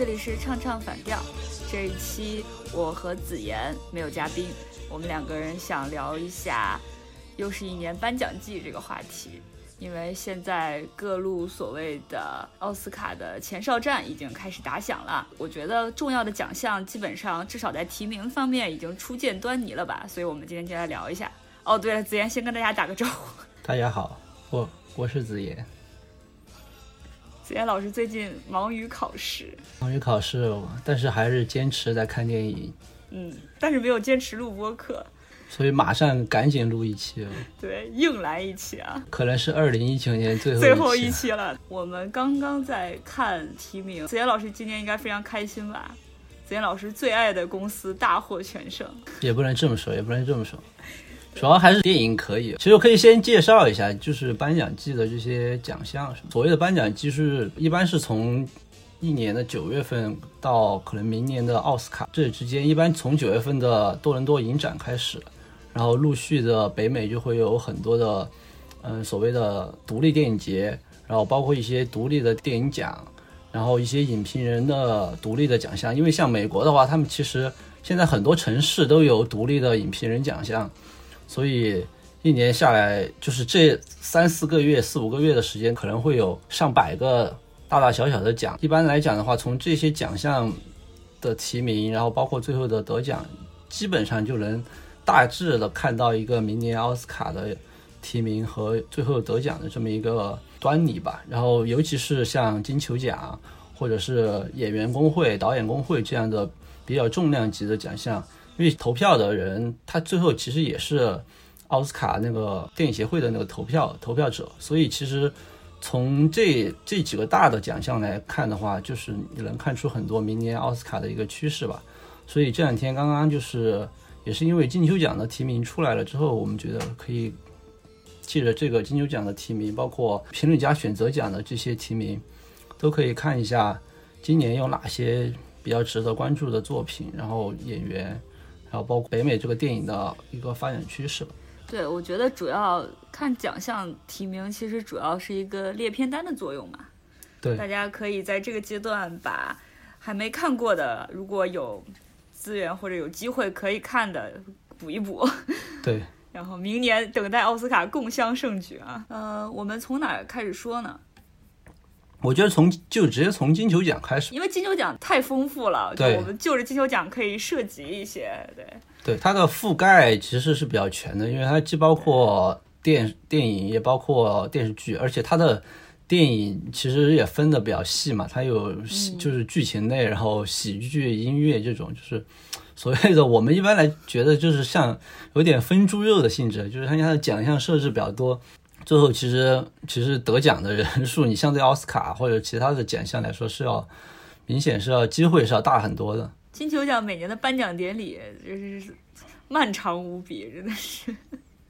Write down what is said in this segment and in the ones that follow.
这里是唱唱反调。这一期我和子妍没有嘉宾，我们两个人想聊一下又是一年颁奖季这个话题。因为现在各路所谓的奥斯卡的前哨战已经开始打响了，我觉得重要的奖项基本上至少在提名方面已经初见端倪了吧。所以我们今天就来聊一下。哦，对了，子妍先跟大家打个招呼。大家好，我我是子妍。子妍老师最近忙于考试，忙于考试，但是还是坚持在看电影。嗯，但是没有坚持录播课，所以马上赶紧录一期。对，硬来一期啊！可能是二零一九年最后最后一期了。我们刚刚在看提名，子妍老师今年应该非常开心吧？子妍老师最爱的公司大获全胜，也不能这么说，也不能这么说。主要还是电影可以。其实我可以先介绍一下，就是颁奖季的这些奖项。所谓的颁奖季是一般是从一年的九月份到可能明年的奥斯卡这之间，一般从九月份的多伦多影展开始，然后陆续的北美就会有很多的，嗯，所谓的独立电影节，然后包括一些独立的电影奖，然后一些影评人的独立的奖项。因为像美国的话，他们其实现在很多城市都有独立的影评人奖项。所以一年下来，就是这三四个月、四五个月的时间，可能会有上百个大大小小的奖。一般来讲的话，从这些奖项的提名，然后包括最后的得奖，基本上就能大致的看到一个明年奥斯卡的提名和最后得奖的这么一个端倪吧。然后，尤其是像金球奖或者是演员工会、导演工会这样的比较重量级的奖项。因为投票的人，他最后其实也是奥斯卡那个电影协会的那个投票投票者，所以其实从这这几个大的奖项来看的话，就是你能看出很多明年奥斯卡的一个趋势吧。所以这两天刚刚就是也是因为金球奖的提名出来了之后，我们觉得可以借着这个金球奖的提名，包括评论家选择奖的这些提名，都可以看一下今年有哪些比较值得关注的作品，然后演员。然后包括北美这个电影的一个发展趋势吧。对，我觉得主要看奖项提名，其实主要是一个列片单的作用嘛。对，大家可以在这个阶段把还没看过的，如果有资源或者有机会可以看的补一补。对。然后明年等待奥斯卡共襄盛举啊！呃，我们从哪开始说呢？我觉得从就直接从金球奖开始，因为金球奖太丰富了，对，我们就着金球奖可以涉及一些，对，对，它的覆盖其实是比较全的，因为它既包括电电影，也包括电视剧，而且它的电影其实也分的比较细嘛，它有就是剧情类，然后喜剧、音乐这种，就是所谓的我们一般来觉得就是像有点分猪肉的性质，就是它它的奖项设置比较多。最后，其实其实得奖的人数，你相对奥斯卡或者其他的奖项来说，是要明显是要机会是要大很多的。金球奖每年的颁奖典礼就是漫长无比，真的是。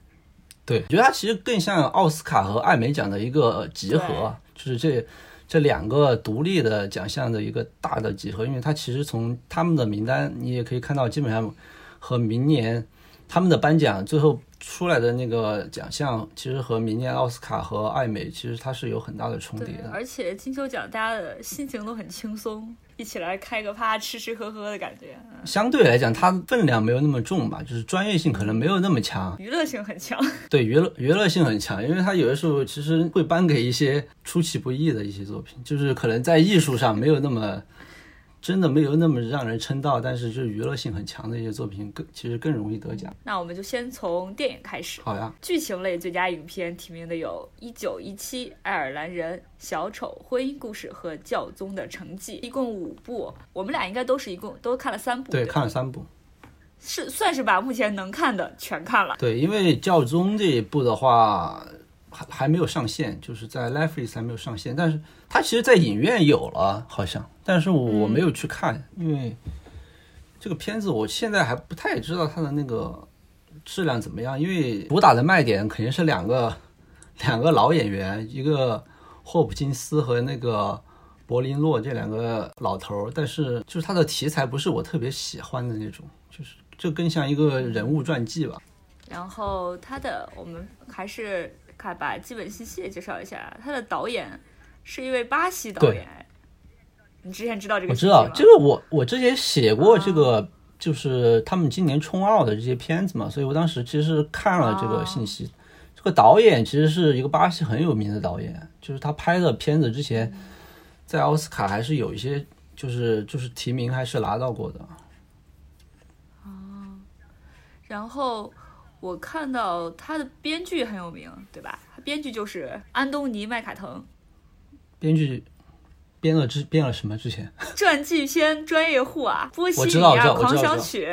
对，我觉得它其实更像奥斯卡和艾美奖的一个集合，就是这这两个独立的奖项的一个大的集合。因为它其实从他们的名单，你也可以看到，基本上和明年他们的颁奖最后。出来的那个奖项，其实和明年奥斯卡和艾美其实它是有很大的重叠的。而且金球奖大家的心情都很轻松，一起来开个趴，吃吃喝喝的感觉。相对来讲，它分量没有那么重吧，就是专业性可能没有那么强，娱乐性很强。对，娱乐娱乐性很强，因为它有的时候其实会颁给一些出其不意的一些作品，就是可能在艺术上没有那么。真的没有那么让人称道，但是就是娱乐性很强的一些作品，更其实更容易得奖。那我们就先从电影开始。好呀。剧情类最佳影片提名的有《一九一七》《爱尔兰人》《小丑》《婚姻故事》和《教宗的成绩》，一共五部。我们俩应该都是一共都看了三部。对，看了三部。是算是把目前能看的全看了。对，因为《教宗》这一部的话。还还没有上线，就是在 Netflix 还没有上线，但是它其实，在影院有了，好像，但是我没有去看，因为这个片子我现在还不太知道它的那个质量怎么样，因为主打的卖点肯定是两个 两个老演员，一个霍普金斯和那个柏林洛这两个老头儿，但是就是他的题材不是我特别喜欢的那种，就是这更像一个人物传记吧。然后他的我们还是。看，把基本信息也介绍一下。他的导演是一位巴西导演，你之前知道这个？我知道，这个我我之前写过这个，就是他们今年冲奥的这些片子嘛，所以我当时其实是看了这个信息。这个导演其实是一个巴西很有名的导演，就是他拍的片子之前在奥斯卡还是有一些，就是就是提名还是拿到过的。哦，然后我看到他的编剧很有名，对吧？他编剧就是安东尼麦卡滕。编剧编了之编了什么？之前 传记片专业户啊，波西米亚狂想曲，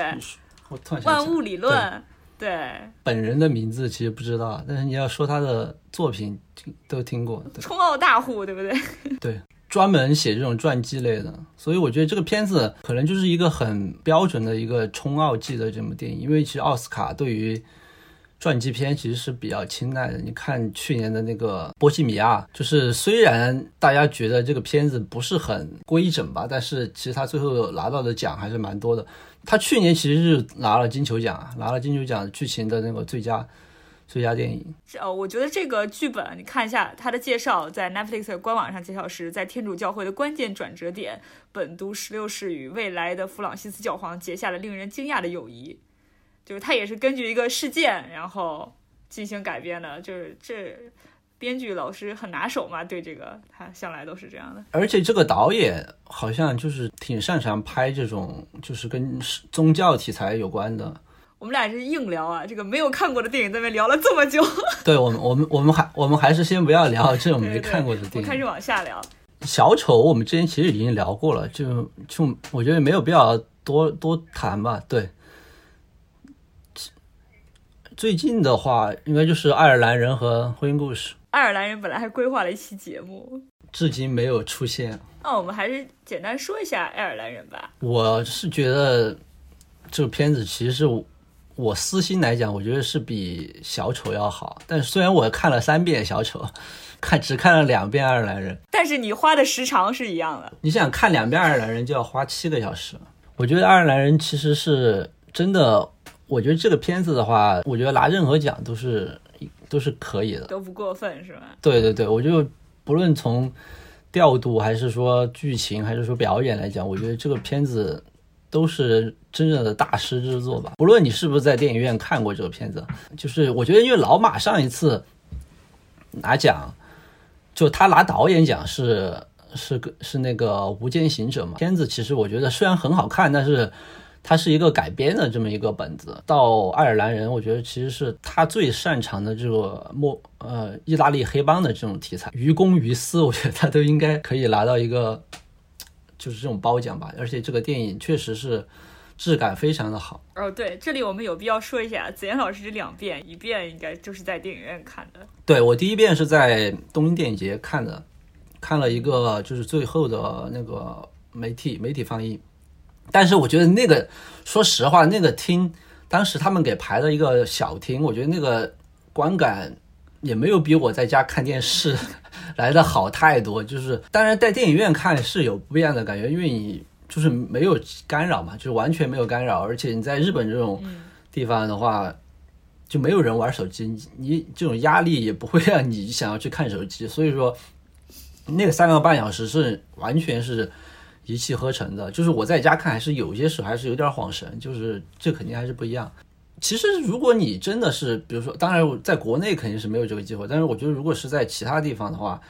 万物理论，对。本人的名字其实不知道，但是你要说他的作品都听过。冲奥大户，对不对？对，专门写这种传记类的，所以我觉得这个片子可能就是一个很标准的一个冲奥季的这么电影，因为其实奥斯卡对于。传记片其实是比较青睐的。你看去年的那个《波西米亚》，就是虽然大家觉得这个片子不是很规整吧，但是其实他最后拿到的奖还是蛮多的。他去年其实是拿了金球奖啊，拿了金球奖剧情的那个最佳最佳电影。哦，我觉得这个剧本你看一下它的介绍，在 Netflix 官网上介绍是在天主教会的关键转折点，本都十六世与未来的弗朗西斯教皇结下了令人惊讶的友谊。就是他也是根据一个事件，然后进行改编的。就是这编剧老师很拿手嘛，对这个他向来都是这样的。而且这个导演好像就是挺擅长拍这种就是跟宗教题材有关的。我们俩是硬聊啊，这个没有看过的电影在那聊了这么久。对我们，我们，我们还我们还是先不要聊这种没看过的电影，开始往下聊。小丑我们之前其实已经聊过了，就就我觉得没有必要多多谈吧。对。最近的话，应该就是爱尔兰人和婚姻故事。爱尔兰人本来还规划了一期节目，至今没有出现。那我们还是简单说一下爱尔兰人吧。我是觉得这个片子其实我私心来讲，我觉得是比小丑要好。但是虽然我看了三遍小丑，看只看了两遍爱尔兰人，但是你花的时长是一样的。你想看两遍爱尔兰人就要花七个小时。我觉得爱尔兰人其实是真的。我觉得这个片子的话，我觉得拿任何奖都是都是可以的，都不过分，是吧？对对对，我就不论从调度还是说剧情还是说表演来讲，我觉得这个片子都是真正的大师之作吧。不论你是不是在电影院看过这个片子，就是我觉得因为老马上一次拿奖，就他拿导演奖是是个是那个《无间行者》嘛，片子其实我觉得虽然很好看，但是。它是一个改编的这么一个本子，到爱尔兰人，我觉得其实是他最擅长的这个莫呃意大利黑帮的这种题材，于公于私，我觉得他都应该可以拿到一个就是这种褒奖吧。而且这个电影确实是质感非常的好。哦，对，这里我们有必要说一下，子妍老师这两遍，一遍应该就是在电影院看的。对我第一遍是在东京电影节看的，看了一个就是最后的那个媒体媒体放映。但是我觉得那个，说实话，那个厅当时他们给排了一个小厅，我觉得那个观感也没有比我在家看电视来的好太多。就是当然在电影院看是有不一样的感觉，因为你就是没有干扰嘛，就是完全没有干扰，而且你在日本这种地方的话，就没有人玩手机，你这种压力也不会让你想要去看手机。所以说，那个三个半小时是完全是。一气呵成的，就是我在家看，还是有些时候还是有点晃神，就是这肯定还是不一样。其实如果你真的是，比如说，当然在国内肯定是没有这个机会，但是我觉得如果是在其他地方的话，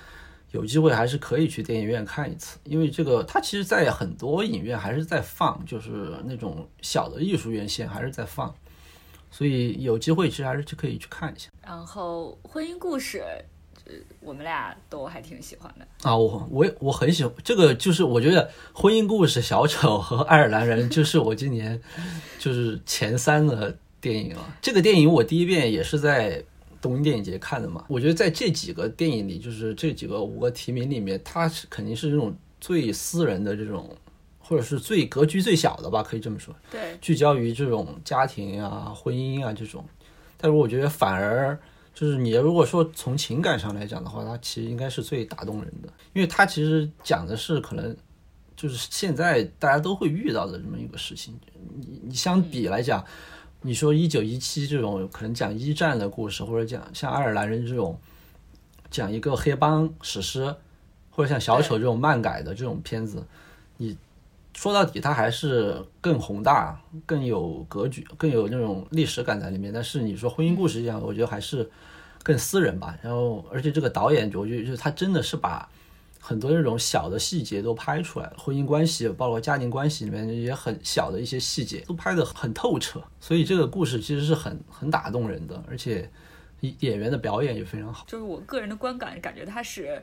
有机会还是可以去电影院看一次，因为这个它其实，在很多影院还是在放，就是那种小的艺术院线还是在放，所以有机会其实还是去可以去看一下。然后婚姻故事。我们俩都还挺喜欢的啊，我我我很喜欢这个，就是我觉得婚姻故事、小丑和爱尔兰人就是我今年就是前三的电影了。这个电影我第一遍也是在东京电影节看的嘛。我觉得在这几个电影里，就是这几个五个提名里面，它是肯定是这种最私人的这种，或者是最格局最小的吧，可以这么说。对，聚焦于这种家庭啊、婚姻啊这种，但是我觉得反而。就是你如果说从情感上来讲的话，它其实应该是最打动人的，因为它其实讲的是可能就是现在大家都会遇到的这么一个事情。你你相比来讲，你说一九一七这种可能讲一战的故事，或者讲像爱尔兰人这种讲一个黑帮史诗，或者像小丑这种漫改的这种片子，你说到底，它还是更宏大、更有格局、更有那种历史感在里面。但是你说婚姻故事一样，我觉得还是更私人吧。然后，而且这个导演，我觉得就是他真的是把很多那种小的细节都拍出来，婚姻关系，包括家庭关系里面也很小的一些细节，都拍得很透彻。所以这个故事其实是很很打动人的，而且演员的表演也非常好。就是我个人的观感，感觉他是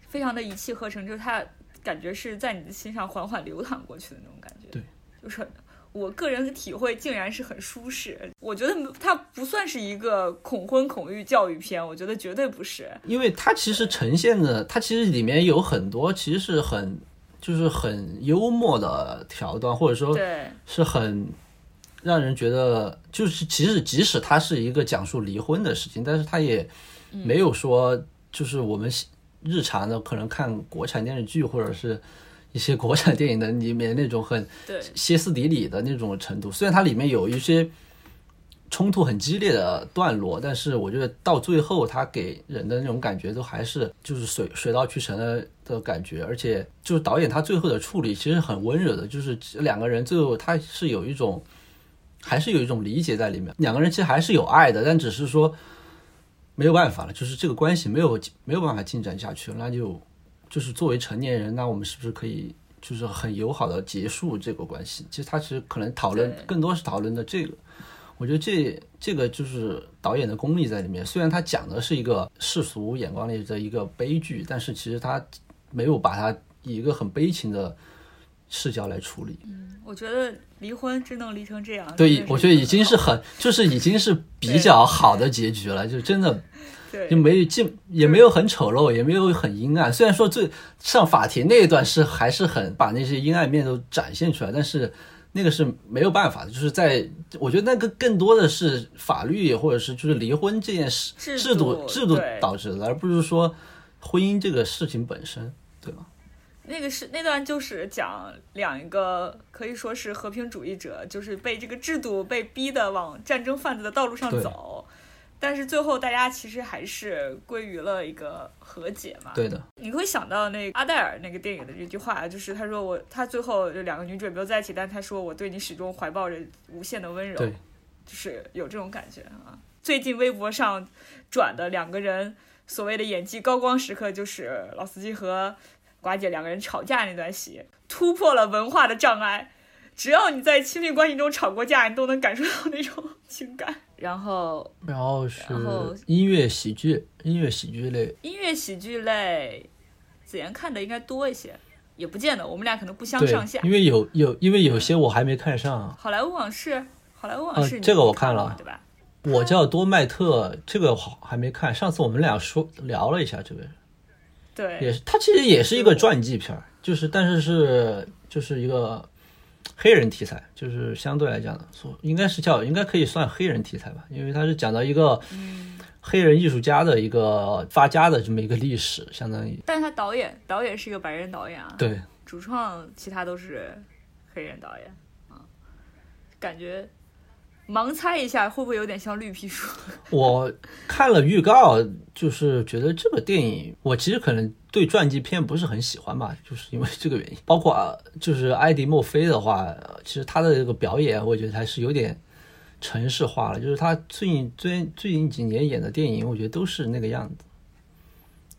非常的一气呵成，就是他。感觉是在你的心上缓缓流淌过去的那种感觉，对，就是我个人的体会，竟然是很舒适。我觉得它不算是一个恐婚恐育教育片，我觉得绝对不是，因为它其实呈现的，它其实里面有很多其实是很就是很幽默的桥段，或者说是很让人觉得就是其实即使它是一个讲述离婚的事情，但是它也没有说就是我们。日常的可能看国产电视剧或者是一些国产电影的里面那种很歇斯底里的那种程度，虽然它里面有一些冲突很激烈的段落，但是我觉得到最后它给人的那种感觉都还是就是水水到渠成的的感觉，而且就是导演他最后的处理其实很温柔的，就是两个人最后他是有一种还是有一种理解在里面，两个人其实还是有爱的，但只是说。没有办法了，就是这个关系没有没有办法进展下去了，那就就是作为成年人，那我们是不是可以就是很友好的结束这个关系？其实他其实可能讨论更多是讨论的这个，我觉得这这个就是导演的功力在里面。虽然他讲的是一个世俗眼光里的一个悲剧，但是其实他没有把它以一个很悲情的。视角来处理，嗯，我觉得离婚真能离成这样，对，我觉得已经是很，就是已经是 比较好的结局了，就真的，对，就没进，也没有很丑陋，也没有很阴暗。虽然说最上法庭那一段是还是很把那些阴暗面都展现出来，但是那个是没有办法的，就是在我觉得那个更多的是法律或者是就是离婚这件事制度制度导致的，而不是说婚姻这个事情本身？那个是那段就是讲两个可以说是和平主义者，就是被这个制度被逼的往战争贩子的道路上走，但是最后大家其实还是归于了一个和解嘛。对的，你会想到那个阿黛尔那个电影的这句话，就是他说我他最后就两个女主没有在一起，但他说我对你始终怀抱着无限的温柔，就是有这种感觉啊。最近微博上转的两个人所谓的演技高光时刻，就是老司机和。寡姐两个人吵架那段戏，突破了文化的障碍。只要你在亲密关系中吵过架，你都能感受到那种 情感。然后，然后是音乐喜剧，音乐喜剧类，音乐喜剧类，子妍看的应该多一些，也不见得，我们俩可能不相上下。因为有有，因为有些我还没看上。好莱坞往事，好莱坞往事，这个我看了，对吧？我叫多麦特，这个好还没看。上次我们俩说聊了一下这个。对，也是，它其实也是一个传记片儿，就是但是是就是一个黑人题材，就是相对来讲的，说应该是叫应该可以算黑人题材吧，因为它是讲到一个黑人艺术家的一个发家的这么一个历史，相当于。但是他导演导演是一个白人导演啊，对，主创其他都是黑人导演啊，感觉。盲猜一下，会不会有点像绿皮书？我看了预告，就是觉得这个电影，我其实可能对传记片不是很喜欢吧，就是因为这个原因。包括就是艾迪·墨菲的话，其实他的这个表演，我觉得还是有点城市化了。就是他最近最最近几年演的电影，我觉得都是那个样子。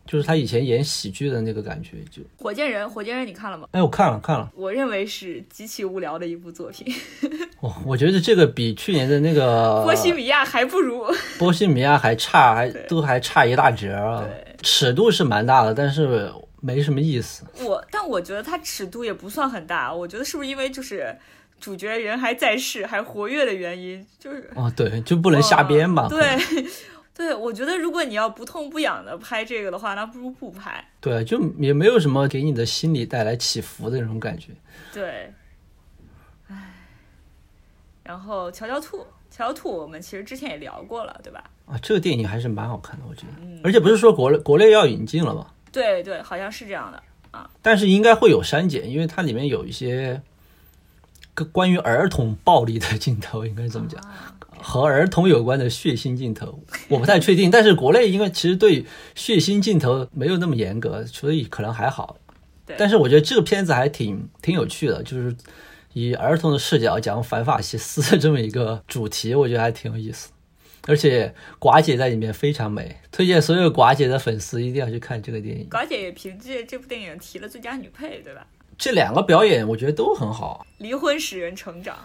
就是他以前演喜剧的那个感觉，就火箭人，火箭人你看了吗？哎，我看了看了。我认为是极其无聊的一部作品。我我觉得这个比去年的那个波西米亚还不如，波西米亚还差，还都还差一大截啊。尺度是蛮大的，但是没什么意思。我但我觉得它尺度也不算很大，我觉得是不是因为就是主角人还在世，还活跃的原因？就是哦，对，就不能瞎编嘛。对。对，我觉得如果你要不痛不痒的拍这个的话，那不如不拍。对，就也没有什么给你的心理带来起伏的那种感觉。对，唉，然后《乔乔兔》，《乔乔兔》我们其实之前也聊过了，对吧？啊，这个电影还是蛮好看的，我觉得。嗯。而且不是说国内国内要引进了吗？对对，好像是这样的啊。但是应该会有删减，因为它里面有一些关于儿童暴力的镜头，应该这么讲。和儿童有关的血腥镜头，我不太确定。但是国内因为其实对血腥镜头没有那么严格，所以可能还好。对但是我觉得这个片子还挺挺有趣的，就是以儿童的视角讲反法西斯的这么一个主题，我觉得还挺有意思。而且寡姐在里面非常美，推荐所有寡姐的粉丝一定要去看这个电影。寡姐也凭借这部电影提了最佳女配，对吧？这两个表演我觉得都很好。离婚使人成长，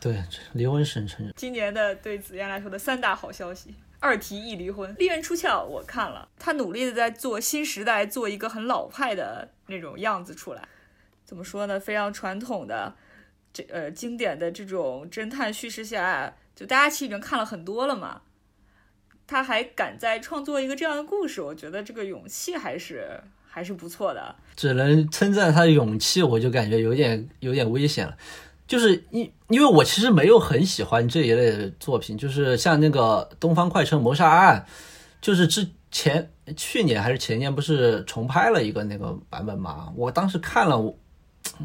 对，离婚使人成。今年的对子嫣来说的三大好消息：二提一离婚，《利刃出鞘》我看了，他努力的在做新时代，做一个很老派的那种样子出来。怎么说呢？非常传统的，这呃经典的这种侦探叙事下，就大家其实已经看了很多了嘛。他还敢再创作一个这样的故事，我觉得这个勇气还是还是不错的。只能称赞他的勇气，我就感觉有点有点危险了。就是因因为我其实没有很喜欢这一类的作品，就是像那个《东方快车谋杀案》，就是之前去年还是前年不是重拍了一个那个版本嘛？我当时看了，我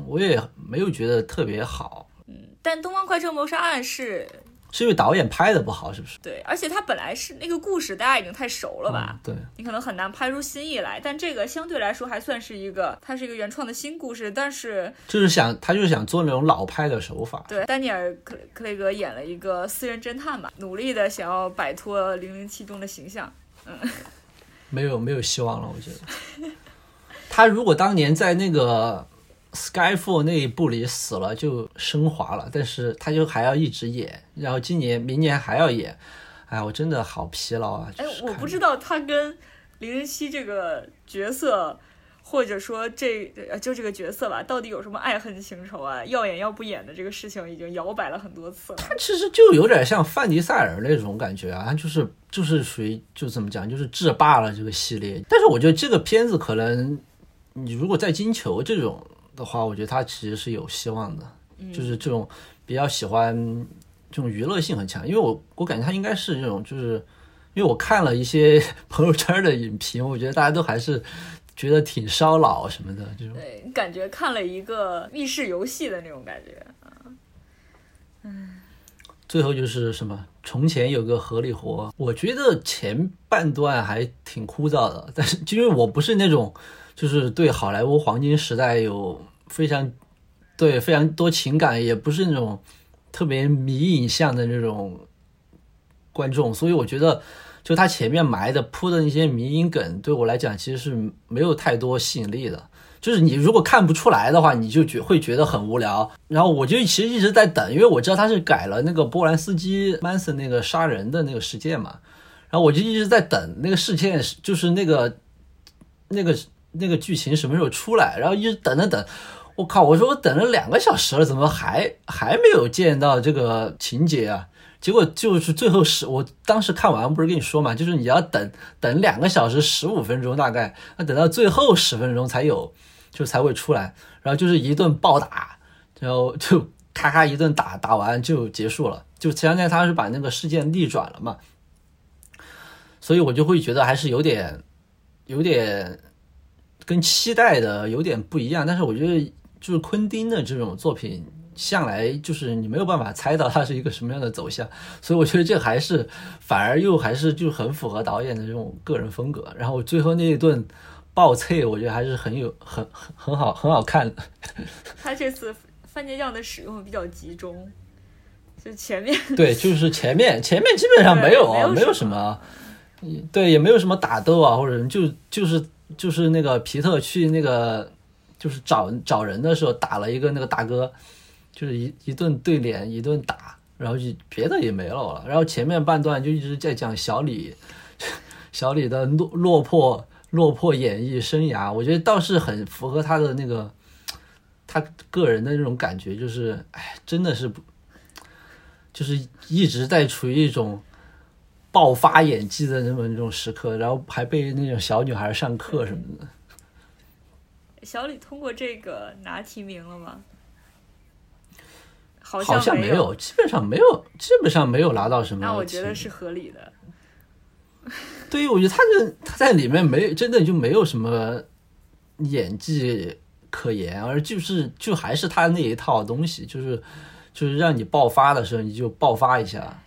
我也没有觉得特别好，嗯但《东方快车谋杀案》是是因为导演拍的不好，是不是？对，而且他本来是那个故事，大家已经太熟了吧？嗯对，你可能很难拍出新意来。但这个相对来说还算是一个，它是一个原创的新故事。但是就是想他就是想做那种老派的手法。对，丹尼尔·克克雷格演了一个私人侦探嘛，努力的想要摆脱《零零七》中的形象。嗯没有没有希望了，我觉得。他如果当年在那个 Skyfall 那一部里死了，就升华了，但是他就还要一直演，然后今年、明年还要演，哎，我真的好疲劳啊！哎就是，看我不知道他跟零零七这个角色，或者说这呃就这个角色吧，到底有什么爱恨情仇啊？要演要不演的这个事情已经摇摆了很多次了。他其实就有点像范迪塞尔那种感觉啊，他就是就是属于就怎么讲，就是制霸了这个系列。但是我觉得这个片子可能你如果在金球这种的话，我觉得他其实是有希望的，就是这种比较喜欢这种娱乐性很强，因为我我感觉他应该是这种就是。因为我看了一些 朋友圈的影评，我觉得大家都还是觉得挺烧脑什么的这种。对，感觉看了一个密室游戏的那种感觉。嗯最后就是什么？从前有个合理活，我觉得前半段还挺枯燥的，但是因为我不是那种就是对好莱坞黄金时代有非常对非常多情感，也不是那种特别迷影像的那种观众，所以我觉得就他前面埋的铺的那些迷影梗，对我来讲其实是没有太多吸引力的。就是你如果看不出来的话，你就觉会觉得很无聊。然后我就其实一直在等，因为我知道他是改了那个波兰斯基曼森那个杀人的那个事件嘛，然后我就一直在等那个事件，就是那个那个那个剧情什么时候出来，然后一直等等等。我靠！我说我等了两个小时了，怎么还还没有见到这个情节啊？结果就是最后十，我当时看完不是跟你说嘛，就是你要等等两个小时十五分钟大概，那等到最后十分钟才有，就才会出来，然后就是一顿暴打，然后就咔咔一顿打，打完就结束了，就相当于他是把那个事件逆转了嘛，所以我就会觉得还是有点有点跟期待的有点不一样，但是我觉得就是昆汀的这种作品。向来就是你没有办法猜到它是一个什么样的走向，所以我觉得这还是反而又还是就很符合导演的这种个人风格。然后最后那一顿爆脆，我觉得还是很有很很很好很好看的。他这次番茄酱的使用比较集中，就前面对，就是前面前面基本上没有啊，没有什么，对，也没有什么打斗啊，或者就就是就是那个皮特去那个就是找找人的时候打了一个那个大哥。就是一一顿对脸，一顿打，然后就别的也没了了。然后前面半段就一直在讲小李，小李的落落魄落魄演艺生涯，我觉得倒是很符合他的那个他个人的那种感觉，就是哎，真的是不，就是一直在处于一种爆发演技的那么那种时刻，然后还被那种小女孩上课什么的。小李通过这个拿提名了吗？好像没有，基本上没有，基本上没有拿到什么。那我觉得是合理的。对于我觉得他这他在里面没真的就没有什么演技可言，而就是就还是他那一套东西，就是就是让你爆发的时候你就爆发一下。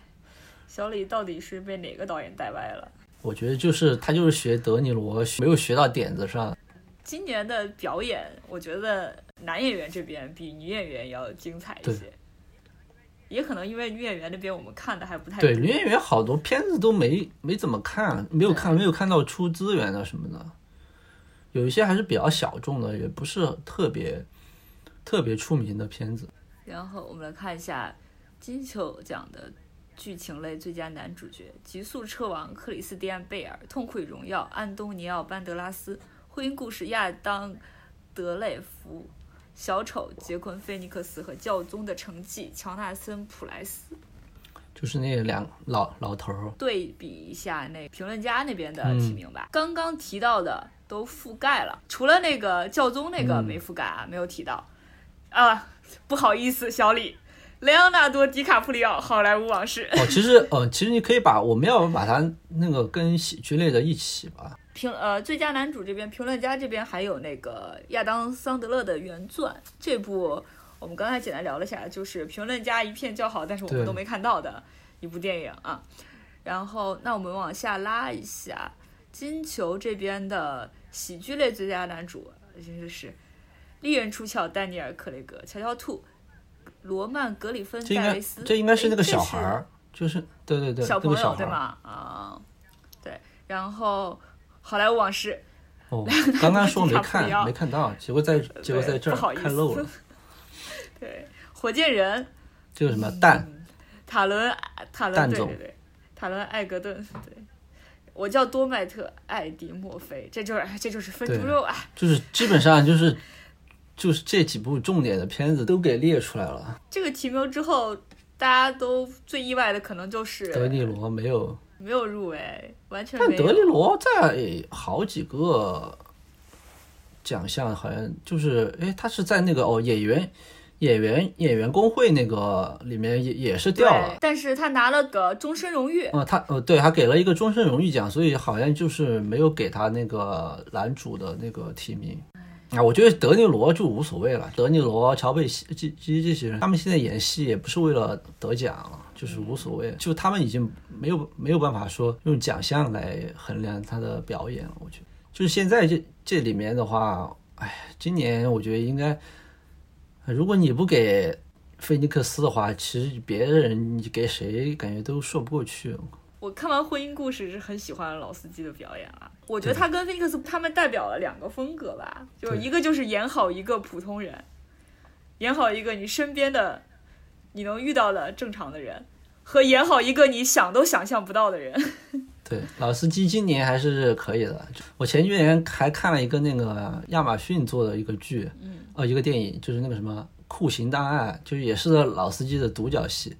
小李到底是被哪个导演带歪了？我觉得就是他就是学德尼罗，没有学到点子上。今年的表演，我觉得男演员这边比女演员要精彩一些。也可能因为女演员那边我们看的还不太对，女演员好多片子都没没怎么看，没有看没有看到出资源的什么的，有一些还是比较小众的，也不是特别特别出名的片子。然后我们来看一下金球奖的剧情类最佳男主角：《极速车王》克里斯蒂安·贝尔，《痛苦与荣耀》安东尼奥·班德拉斯，《婚姻故事》亚当·德雷福。小丑杰昆·菲尼克斯和教宗的成绩乔纳森·普莱斯，就是那两老老头儿。对比一下那评论家那边的提名吧，刚刚提到的都覆盖了，除了那个教宗那个没覆盖啊，没有提到。啊，不好意思，小李，莱昂纳多·迪卡普里奥《好莱坞往事》。哦，其实，呃，其实你可以把我们要把它那个跟喜剧类的一起吧。评呃，最佳男主这边，评论家这边还有那个亚当·桑德勒的原钻，这部我们刚才简单聊了下，就是评论家一片叫好，但是我们都没看到的一部电影啊。然后，那我们往下拉一下，金球这边的喜剧类最佳男主，就是利刃出鞘丹尼尔·克雷格，《乔乔兔》，罗曼·格里芬戴维斯，这应该是那个小孩儿，就是对对对，小朋友对吗？啊，对，然后。好莱坞往事，哦，刚刚 说没看，没看到，结果在结果在这儿看漏了。对，火箭人，这个什么蛋，塔伦塔伦对对对，塔伦艾格顿，对，我叫多麦特艾迪墨菲，这就是这就是分猪肉啊，就是基本上就是就是这几部重点的片子都给列出来了。这个提名之后，大家都最意外的可能就是德尼罗没有。没有入围，完全。但德尼罗在好几个奖项，好像就是，哎，他是在那个哦演员演员演员工会那个里面也也是掉了，但是他拿了个终身荣誉。哦，他呃，对还给了一个终身荣誉奖，所以好像就是没有给他那个男主的那个提名。啊，我觉得德尼罗就无所谓了，德尼罗、乔贝西这这这些人，他们现在演戏也不是为了得奖。就是无所谓，就他们已经没有没有办法说用奖项来衡量他的表演了。我觉得，就是现在这这里面的话，哎，今年我觉得应该，如果你不给菲尼克斯的话，其实别人你给谁感觉都说不过去。我看完《婚姻故事》是很喜欢老司机的表演啊，我觉得他跟菲尼克斯他们代表了两个风格吧，就一个就是演好一个普通人，演好一个你身边的。你能遇到的正常的人，和演好一个你想都想象不到的人。对，老司机今年还是可以的。我前几年还看了一个那个亚马逊做的一个剧，嗯，哦，一个电影，就是那个什么《酷刑档案》，就是也是老司机的独角戏，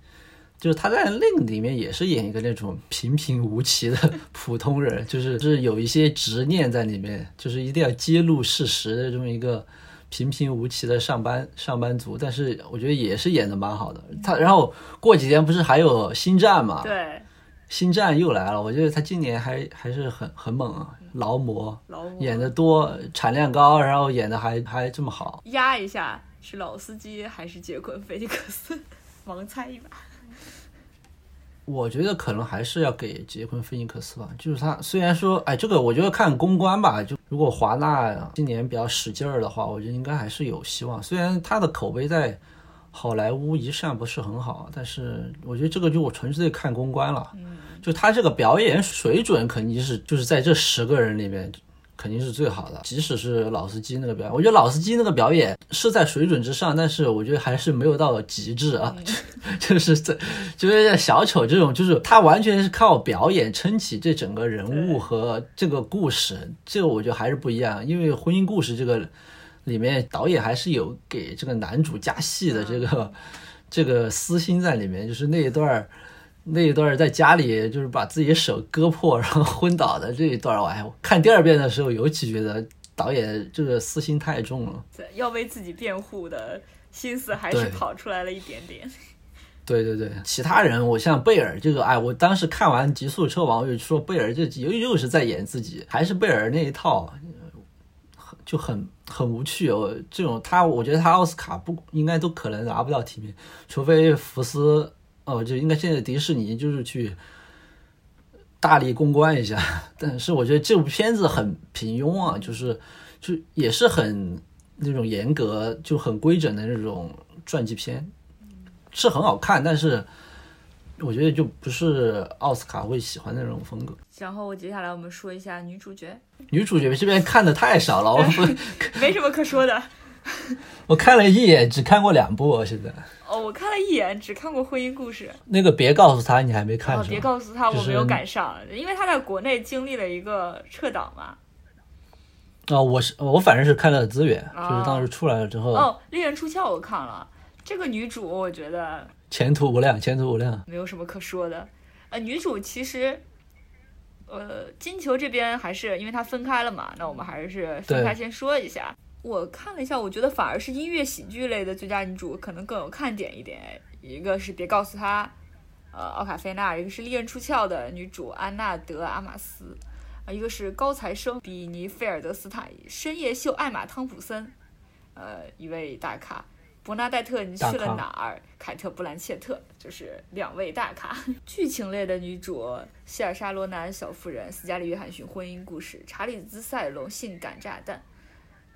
就是他在那个里面也是演一个那种平平无奇的 普通人，就是是有一些执念在里面，就是一定要揭露事实的这么一个。平平无奇的上班上班族，但是我觉得也是演的蛮好的。他然后过几天不是还有星战嘛？对，星战又来了。我觉得他今年还还是很很猛啊，劳模，劳模演的多，产量高，然后演的还还这么好。压一下是老司机还是杰昆·菲尼克斯？盲猜一把。我觉得可能还是要给杰昆·菲尼克斯吧，就是他虽然说，哎，这个我觉得看公关吧，就如果华纳今年比较使劲儿的话，我觉得应该还是有希望。虽然他的口碑在好莱坞一向不是很好，但是我觉得这个就我纯粹看公关了。就他这个表演水准肯定是就是在这十个人里面。肯定是最好的，即使是老司机那个表演，我觉得老司机那个表演是在水准之上，但是我觉得还是没有到极致啊，就是这，就是小丑这种，就是他完全是靠表演撑起这整个人物和这个故事，这个我觉得还是不一样，因为婚姻故事这个里面导演还是有给这个男主加戏的这个这个私心在里面，就是那一段儿。那一段在家里就是把自己手割破然后昏倒的这一段，我还看第二遍的时候尤其觉得导演这个私心太重了，要为自己辩护的心思还是跑出来了一点点。对对对，其他人我像贝尔这个，哎，我当时看完《极速车王》，我就说贝尔这又又是在演自己，还是贝尔那一套，就很很无趣。我这种他，我觉得他奥斯卡不应该都可能拿不到提名，除非福斯。哦，就应该现在迪士尼就是去大力公关一下，但是我觉得这部片子很平庸啊，就是就也是很那种严格就很规整的那种传记片，是很好看，但是我觉得就不是奥斯卡会喜欢的那种风格。然后我接下来我们说一下女主角，女主角这边看的太少了，我不 没什么可说的。我看了一眼，只看过两部，现在。哦，我看了一眼，只看过《婚姻故事》。那个别告诉他你还没看。哦，别告诉他我没有赶上，因为他在国内经历了一个撤档嘛。哦，我是我反正是看了资源，就是当时出来了之后。哦，《丽人出鞘》我看了，这个女主我觉得前途无量，前途无量，没有什么可说的。呃，女主其实，呃，金球这边还是因为她分开了嘛，那我们还是分开先说一下。我看了一下，我觉得反而是音乐喜剧类的最佳女主可能更有看点一点。一个是别告诉他，呃，奥卡菲娜；一个是《利刃出鞘》的女主安娜德阿玛斯；啊，一个是高材生比尼菲尔德斯坦；深夜秀艾玛汤普森；呃，一位大咖伯纳戴特，你去了哪儿？凯特布兰切特，就是两位大咖。剧情类的女主希尔莎罗南小妇人；斯嘉丽约翰逊婚姻故事；查理兹塞隆性感炸弹。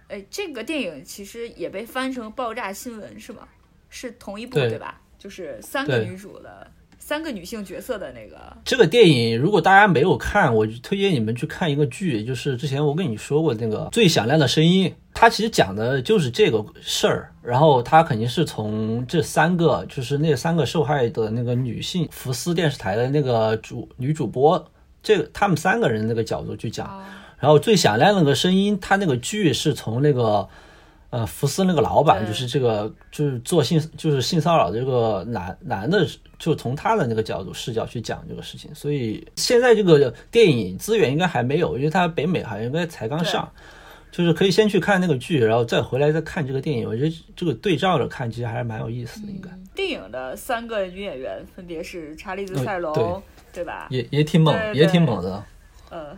哎，这个电影其实也被翻成爆炸新闻是吗？是同一部对吧？就是三个女主的三个女性角色的那个。这个电影如果大家没有看，我就推荐你们去看一个剧，就是之前我跟你说过那个《最响亮的声音》，它其实讲的就是这个事儿。然后它肯定是从这三个，就是那三个受害的那个女性，福斯电视台的那个主女主播，这个他们三个人那个角度去讲。然后最响亮那个声音，他那个剧是从那个，呃，福斯那个老板，就是这个就是做性就是性骚扰这个男男的，就从他的那个角度视角去讲这个事情。所以现在这个电影资源应该还没有，因为它北美好像应该才刚上，就是可以先去看那个剧，然后再回来再看这个电影。我觉得这个对照着看，其实还是蛮有意思的。应该电影的三个女演员分别是查理兹塞隆，对吧？也也挺猛，也挺猛的。呃。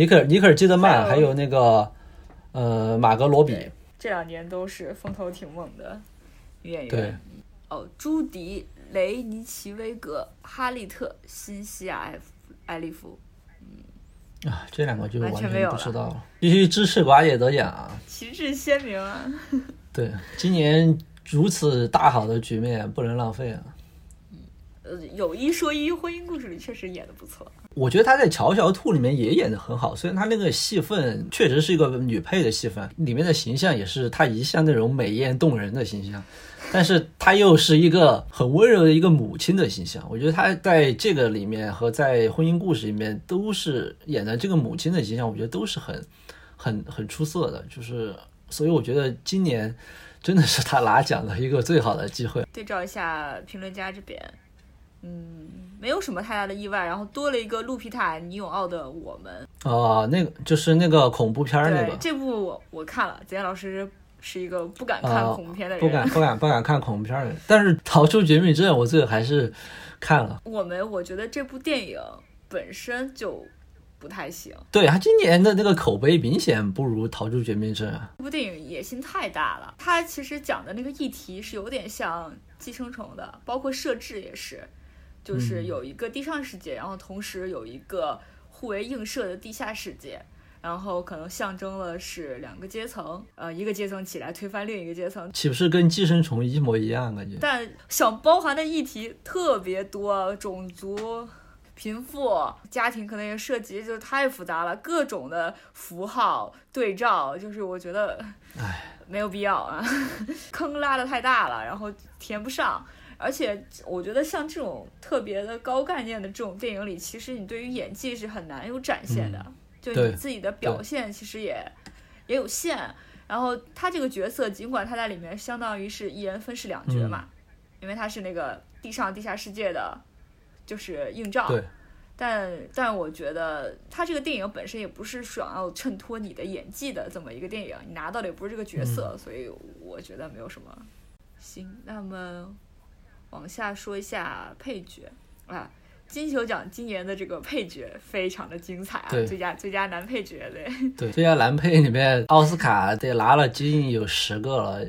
尼克尼克尔基德曼，还有那个，呃，马格罗比，这两年都是风头挺猛的女演员。对，哦，朱迪雷尼奇威格、哈利特辛西亚艾艾利夫，嗯，啊，这两个就完全没有不知道了。必须支持寡姐得奖啊！旗帜鲜明啊！对，今年如此大好的局面不能浪费啊！呃，有一说一，婚姻故事里确实演的不错。我觉得她在《乔乔兔》里面也演的很好，虽然她那个戏份确实是一个女配的戏份，里面的形象也是她一向那种美艳动人的形象，但是她又是一个很温柔的一个母亲的形象。我觉得她在这个里面和在《婚姻故事》里面都是演的这个母亲的形象，我觉得都是很、很、很出色的。就是，所以我觉得今年真的是她拿奖的一个最好的机会。对照一下评论家这边。嗯，没有什么太大的意外，然后多了一个路皮塔尼永奥的《我们》哦，那个就是那个恐怖片那个。这部我我看了，子健老师是一个不敢看恐怖片的人，不敢 不敢不敢看恐怖片的人。但是《逃出绝命镇》，我最后还是看了。我们我觉得这部电影本身就不太行，对他今年的那个口碑明显不如《逃出绝命镇》啊。这部电影野心太大了，它其实讲的那个议题是有点像《寄生虫》的，包括设置也是。就是有一个地上世界，然后同时有一个互为映射的地下世界，然后可能象征了是两个阶层，呃，一个阶层起来推翻另一个阶层，岂不是跟寄生虫一模一样感觉？但想包含的议题特别多，种族、贫富、家庭可能也涉及，就是太复杂了，各种的符号对照，就是我觉得，唉，没有必要啊，坑拉的太大了，然后填不上。而且我觉得像这种特别的高概念的这种电影里，其实你对于演技是很难有展现的，就你自己的表现其实也也有限。然后他这个角色，尽管他在里面相当于是一人分饰两角嘛，因为他是那个地上地下世界的，就是映照。但但我觉得他这个电影本身也不是想要衬托你的演技的这么一个电影，你拿到的也不是这个角色，所以我觉得没有什么。行，那么。往下说一下配角啊，金球奖今年的这个配角非常的精彩啊，最佳最佳男配角对对，最佳男配里面奥斯卡得拿了接近有十个了，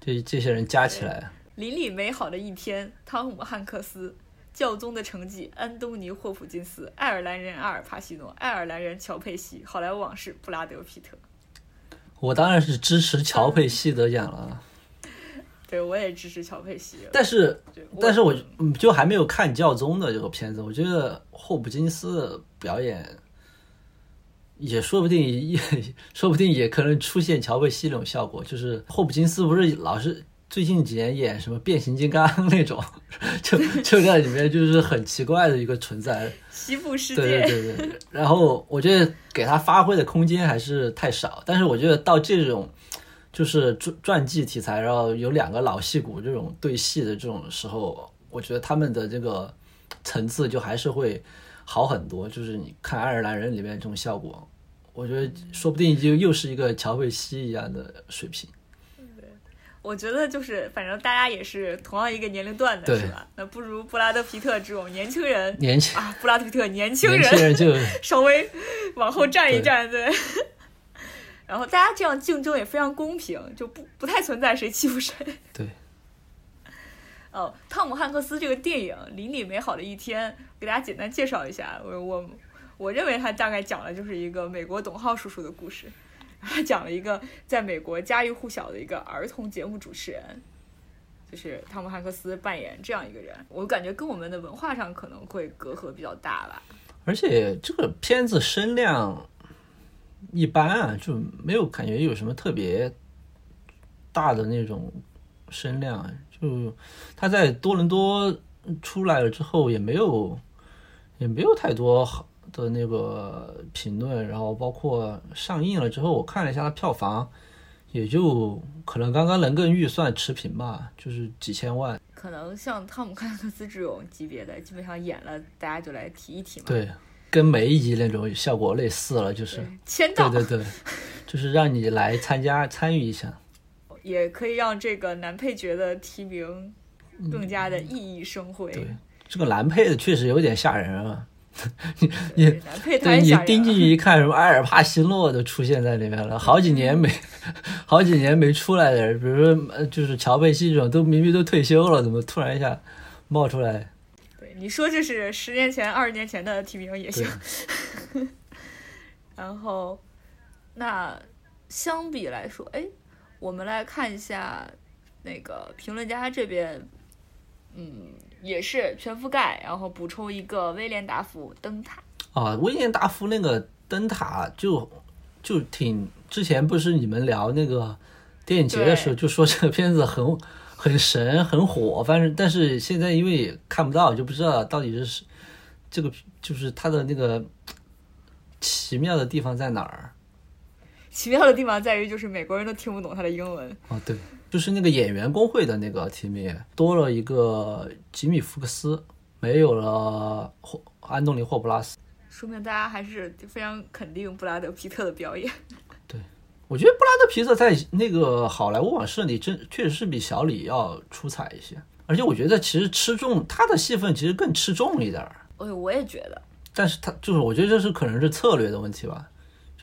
这这些人加起来。邻里美好的一天，汤姆汉克斯，教宗的成绩，安东尼霍普金斯，爱尔兰人阿尔帕西诺，爱尔兰人乔佩西，好莱坞往事布拉德皮特。我当然是支持乔佩西得奖了，对我也支持乔佩西。但是但是我嗯就还没有看教宗的这个片子，我觉得霍普金斯的表演也说不定也 说不定也可能出现乔佩西那种效果，就是霍普金斯不是老是最近几年演什么变形金刚那种，就就在里面就是很奇怪的一个存在，西部世对，对对对，然后我觉得给他发挥的空间还是太少，但是我觉得到这种就是传传记题材，然后有两个老戏骨这种对戏的这种时候，我觉得他们的这个层次就还是会好很多。就是你看《爱尔兰人》里面这种效果，我觉得说不定就又是一个乔佩西一样的水平。我觉得就是反正大家也是同样一个年龄段的，对是吧？那不如布拉德皮特这种年轻人年轻啊，布拉德皮特年轻年人轻人就 稍微往后站一站，对。然后大家这样竞争也非常公平，就不不太存在谁欺负谁。对。哦，汤姆汉克斯这个电影《邻里美好的一天》，给大家简单介绍一下。我我我认为他大概讲的就是一个美国董浩叔叔的故事。他讲了一个在美国家喻户晓的一个儿童节目主持人，就是汤姆汉克斯扮演这样一个人。我感觉跟我们的文化上可能会隔阂比较大吧。而且这个片子声量一般啊，就没有感觉有什么特别大的那种声量啊。就他在多伦多出来了之后，也没有也没有太多好的那个评论，然后包括上映了之后，我看了一下它票房，也就可能刚刚能跟预算持平吧，就是几千万。可能像汤姆汉克斯这种级别的，基本上演了，大家就来提一提嘛。对，跟梅姨那种效果类似了，就是对，签到对对对，就是让你来参加参与一下。也可以让这个男配角的提名更加的熠熠生辉。对，这个男配的确实有点吓人啊。你男配对你。盯进去一看，什么埃尔帕西诺都出现在里面了，好几年没，好几年没出来的人，比如说呃就是乔贝西这种，都明明都退休了，怎么突然一下冒出来？对，你说这是十年前、二十年前的提名也行。然后，那相比来说，哎，我们来看一下那个评论家这边，嗯，也是全覆盖，然后补充一个威廉达福灯塔。啊，威廉达夫那个灯塔就就挺之前不是你们聊那个电影节的时候就说这个片子很很神很火，反正但是现在因为也看不到，就不知道到底是这个就是它的那个奇妙的地方在哪儿。奇妙的地方在于，就是美国人都听不懂他的英文。哦，对，就是那个演员工会的那个提名多了一个吉米福克斯，没有了霍安东尼霍布拉斯。说明大家还是非常肯定布拉德皮特的表演。我觉得布拉德皮特在那个好莱坞往事里真确实是比小李要出彩一些，而且我觉得其实吃重他的戏份其实更吃重一点儿，哎，我也觉得但是他就是我觉得这是可能是策略的问题吧，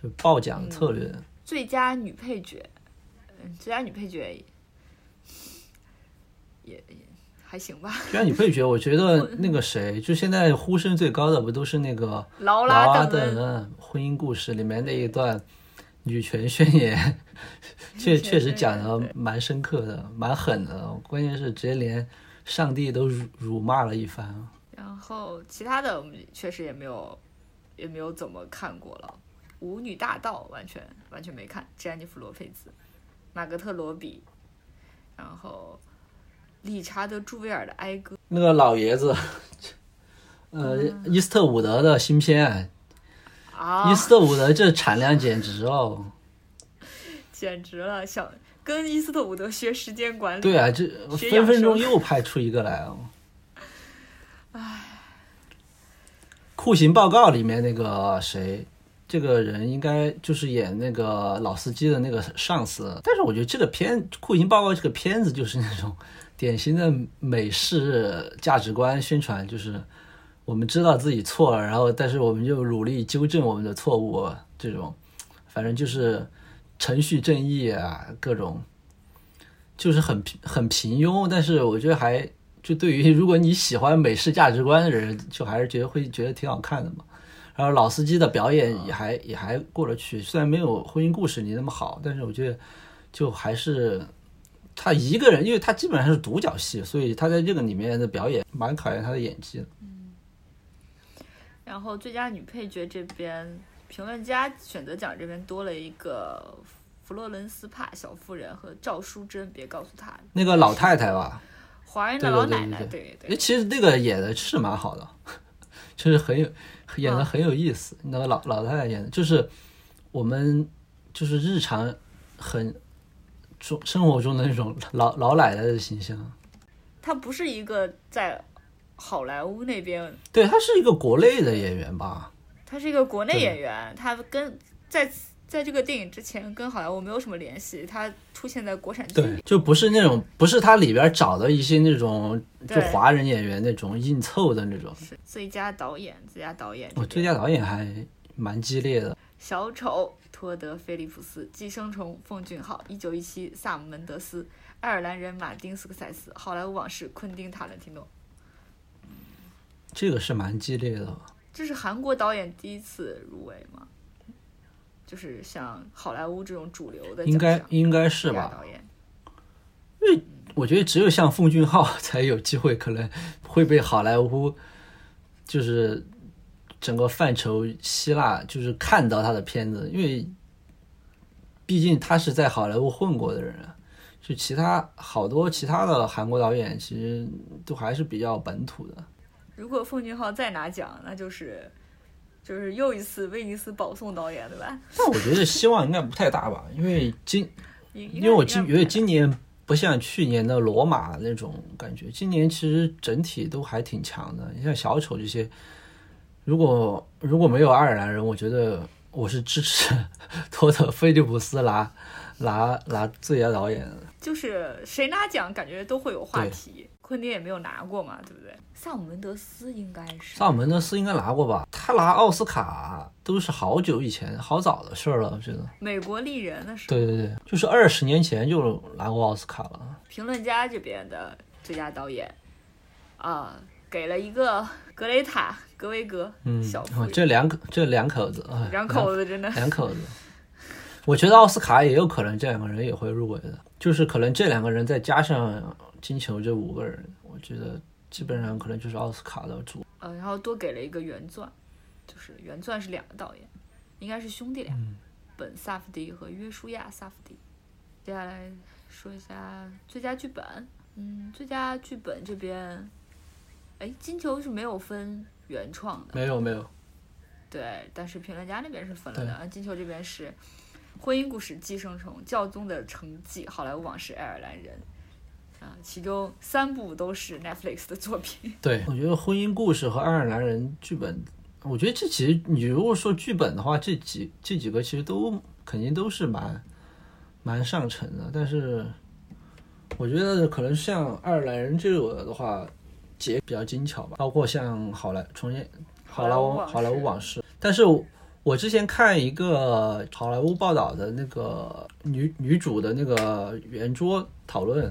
就报奖策略。最佳女配角，嗯，最佳女配角也也也还行吧。最佳女配角，我觉得 那个谁，就现在呼声最高的不都是那个劳劳拉拉·邓恩，邓恩《婚姻故事》里面那一段女权宣言，确确实讲的蛮深刻的，蛮狠的。关键是直接连上帝都辱辱骂了一番。然后其他的我们确实也没有也没有怎么看过了。舞女大道完全完全没看，詹妮弗·罗佩兹、马格特·罗比，然后理查德·朱维尔的《哀歌》，那个老爷子，呃，伊斯特伍德的新片，啊伊，斯特伍德这产量简直哦。简直了，想跟伊斯特伍德学时间管理。对啊，这分分钟又派出一个来哦。唉酷刑报告里面那个谁，这个人应该就是演那个老司机的那个上司。但是我觉得这个片《酷刑报告》这个片子就是那种典型的美式价值观宣传，就是我们知道自己错了，然后但是我们就努力纠正我们的错误，这种反正就是程序正义啊，各种就是很平很平庸，但是我觉得还就对于如果你喜欢美式价值观的人，就还是觉得会觉得挺好看的嘛。然然后老司机的表演也还也还过得去，虽然没有《婚姻故事》里那么好，但是我觉得就还是他一个人，因为他基本上是独角戏，所以他在这个里面的表演蛮考验他的演技的。然后最佳女配角这边，评论家选择奖这边多了一个弗洛伦斯帕小妇人和赵淑珍，别告诉她那个老太太吧，华人的老对对对奶奶，对对哎，其实那个演的是蛮好的，就是很有演的很有意思。那个老老太太演的，就是我们就是日常很中生活中的那种老老奶奶的形象。她不是一个在好莱坞那边，对，他是一个国内的演员吧？他是一个国内演员，他跟在在这个电影之前跟好莱坞没有什么联系，他出现在国产剧对，就不是那种不是他里边找的一些那种就华人演员那种硬凑的那种。是最佳导演，最佳导演这我边，最佳导演还蛮激烈的。小丑托德·菲利普斯，寄生虫奉俊昊，一九一七萨姆·门德斯，爱尔兰人马丁·斯科塞斯，好莱坞往事昆汀·塔伦蒂诺。这个是蛮激烈的。这是韩国导演第一次入围吗？就是像好莱坞这种主流的应该应该是吧？导演我觉得只有像奉俊昊才有机会，可能会被好莱坞就是整个范畴希腊就是看到他的片子，因为毕竟他是在好莱坞混过的人啊。就其他好多其他的韩国导演，其实都还是比较本土的。如果奉俊昊再拿奖，那就是就是又一次威尼斯保送导演，对吧？但我觉得希望应该不太大吧，因为今因因为我今觉得今年不像去年的罗马那种感觉，今年其实整体都还挺强的。你像小丑这些，如果如果没有爱尔兰人，我觉得我是支持 托特·菲利普斯拿拿拿最佳导演。就是谁拿奖，感觉都会有话题。昆汀也没有拿过嘛，对不对？萨姆·门德斯应该是萨姆·门德斯应该拿过吧？他拿奥斯卡都是好久以前、好早的事儿了，我觉得。美国丽人的时候。对对对，就是二十年前就拿过奥斯卡了。评论家这边的最佳导演啊、给了一个格雷塔·格维格嗯小妇，人，这两口这两口子，哎两口子真的两口子。我觉得奥斯卡也有可能这两个人也会入围的，就是可能这两个人再加上金球这五个人，我觉得基本上可能就是奥斯卡的主。呃，然后多给了一个原钻，就是原钻是两个导演，应该是兄弟俩，嗯本·萨夫迪和约书亚·萨夫迪。接下来说一下最佳剧本，嗯，最佳剧本这边，哎，金球是没有分原创的，没有没有，对，但是评论家那边是分了的，啊，金球这边是《婚姻故事》《寄生虫》《教宗的成绩》《好莱坞往事》《爱尔兰人》啊，其中三部都是 Netflix 的作品。对我觉得《婚姻故事》和《爱尔兰人》剧本，我觉得这其实你如果说剧本的话，这几这几个其实都肯定都是蛮蛮上乘的，但是我觉得可能像《爱尔兰人》这个的话，结比较精巧吧，包括像好莱重新好莱坞好莱坞往事。好莱坞往事，但是我之前看一个好莱坞报道的那个女女主的那个圆桌讨论，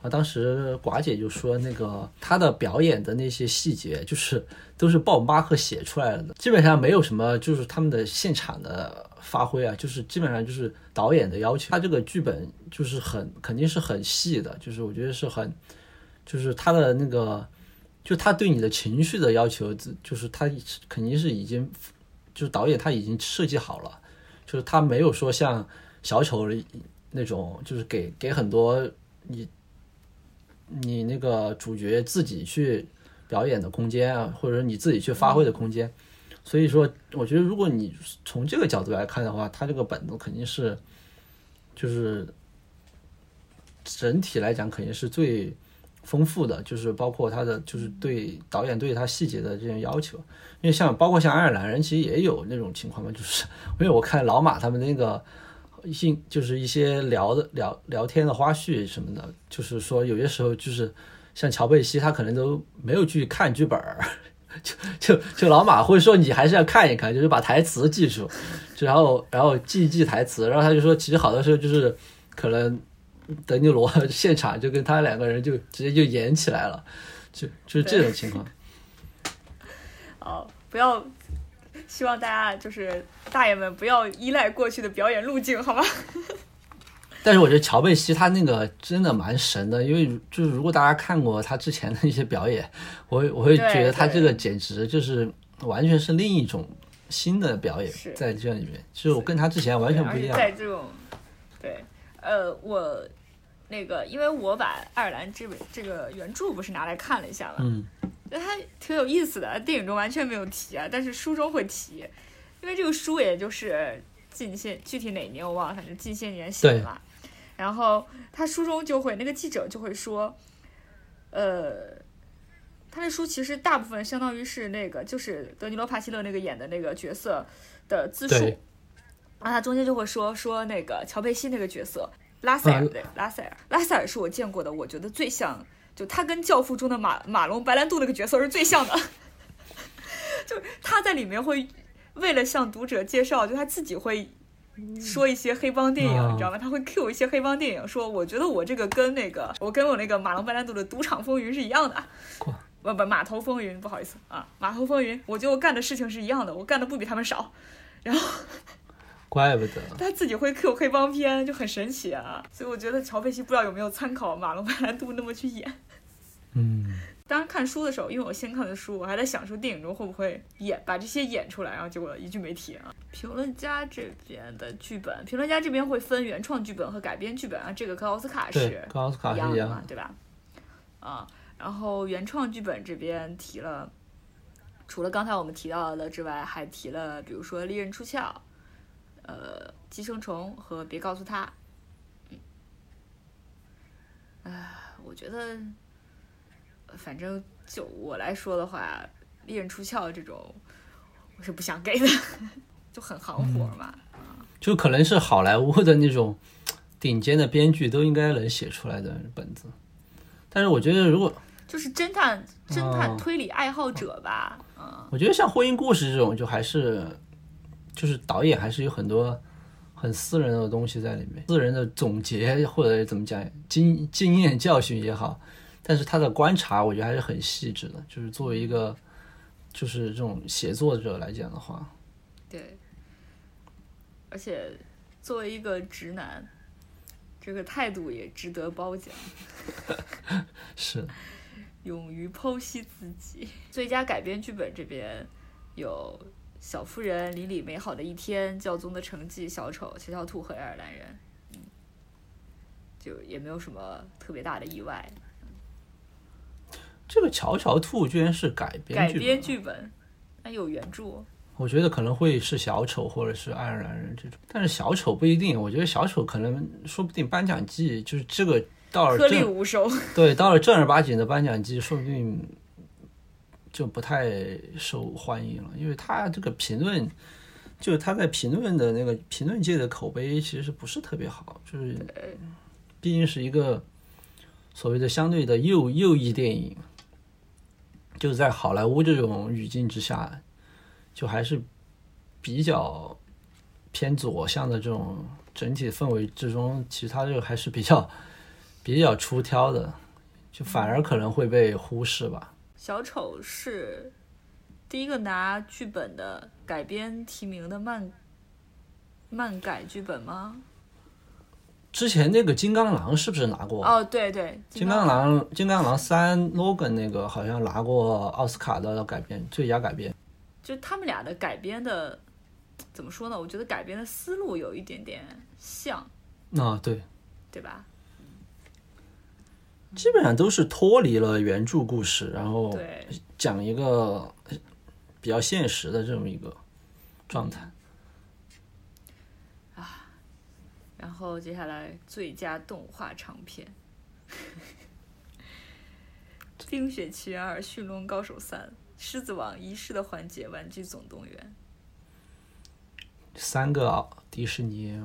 啊，当时寡姐就说那个她的表演的那些细节，就是都是鲍巴克写出来的，基本上没有什么就是他们的现场的发挥啊，就是基本上就是导演的要求。他这个剧本就是很肯定是很细的，就是我觉得是很，就是他的那个，就他对你的情绪的要求，就是他肯定是已经，就是导演他已经设计好了，就是他没有说像小丑那种，就是给给很多你你那个主角自己去表演的空间啊，或者你自己去发挥的空间。所以说，我觉得如果你从这个角度来看的话，他这个本子肯定是，就是整体来讲肯定是最丰富的，就是包括他的就是对导演对他细节的这种要求。因为像包括像爱尔兰人，其实也有那种情况嘛，就是因为我看老马他们那个。一就是一些聊的聊聊天的花絮什么的，就是说有些时候就是像乔贝西，他可能都没有去看剧本儿，就就就老马会说你还是要看一看，就是把台词记住，然后然后记一记台词，然后他就说其实好多时候就是可能德尼罗 现场就跟他两个人就直接就演起来了，就就是这种情况。哦，不要希望大家就是大爷们不要依赖过去的表演路径，好吗？但是我觉得乔贝西他那个真的蛮神的，因为就是如果大家看过他之前的一些表演，我会我会觉得他这个简直就是完全是另一种新的表演在这里面，就是我跟他之前完全不一样。在这种，对，呃，我那个，因为我把爱尔兰这本这个原著不是拿来看了一下嘛，嗯，觉得它挺有意思的，电影中完全没有提啊，但是书中会提，因为这个书也就是近些具体哪年我忘了，反正近些年写的嘛。然后他书中就会那个记者就会说，呃，他那书其实大部分相当于是那个就是德尼罗帕西勒那个演的那个角色的自述，对然后他中间就会说说那个乔佩西那个角色拉塞尔啊对拉塞尔，拉塞尔是我见过的，我觉得最像，就他跟《教父》中的马马龙白兰度那个角色是最像的，就是他在里面会为了向读者介绍，就他自己会。说一些黑帮电影，哦你知道吗？他会 cue 一些黑帮电影，说我觉得我这个跟那个我跟我那个马龙白兰度的《赌场风云》是一样的，不不，码头风云，不好意思啊，码头风云，我觉得我干的事情是一样的，我干的不比他们少。怪不得。他自己会 Q 黑帮片，就很神奇啊。所以我觉得乔佩西不知道有没有参考马龙白兰度那么去演。嗯，当时看书的时候，因为我先看的书，我还在想说电影中会不会演把这些演出来，然后结果一句没提啊。评论家这边的剧本，评论家这边会分原创剧本和改编剧本啊，这个跟奥斯卡是，跟奥斯卡一样的嘛。对吧？啊，然后原创剧本这边提了，除了刚才我们提到的之外，还提了比如说《利刃出鞘》、呃，《寄生虫》和《别告诉他》。嗯，唉，我觉得，呃反正就我来说的话，《利刃出鞘》这种，我是不想给的，就很行活嘛。就可能是好莱坞的那种顶尖的编剧都应该能写出来的本子。但是我觉得，如果就是侦探、侦探哦推理爱好者吧，嗯，我觉得像婚姻故事这种，就还是就是导演还是有很多很私人的东西在里面，私人的总结或者怎么讲经经验教训也好，但是他的观察我觉得还是很细致的。就是作为一个就是这种写作者来讲的话，对，而且作为一个直男，这个态度也值得褒奖，是勇于剖析自己。最佳改编剧本这边有《小妇人》《邻里美好的一天》《教宗的成绩》《小丑》《乔乔兔》和《爱尔兰人》，嗯，就也没有什么特别大的意外。这个《乔乔兔》居然是改编剧本改编剧本，那有原著，我觉得可能会是小丑或者是爱尔兰人这种，但是小丑不一定。我觉得小丑可能说不定颁奖季就是这个到了颗粒无收。对到了正儿八经的颁奖季，说不定就不太受欢迎了，因为他这个评论，就是他在评论的那个评论界的口碑其实不是特别好，就是毕竟是一个所谓的相对的右右翼电影，就在好莱坞这种语境之下，就还是比较偏左向的这种整体氛围之中，其实他这个还是比较比较出挑的，就反而可能会被忽视吧。小丑是第一个拿剧本的改编提名的漫漫改剧本吗？之前那个金刚狼是不是拿过？哦，对对，金刚狼，金刚狼三 Logan 那个好像拿过奥斯卡的改编，最佳改编。就他们俩的改编的怎么说呢？我觉得改编的思路有一点点像，啊，对，对吧？基本上都是脱离了原著故事，然后对，讲一个比较现实的这么一个状态。啊然后接下来最佳动画长片，《冰雪奇缘二》《驯龙高手三》《狮子王》《遗失的环节》《玩具总动员》。三个啊迪士尼，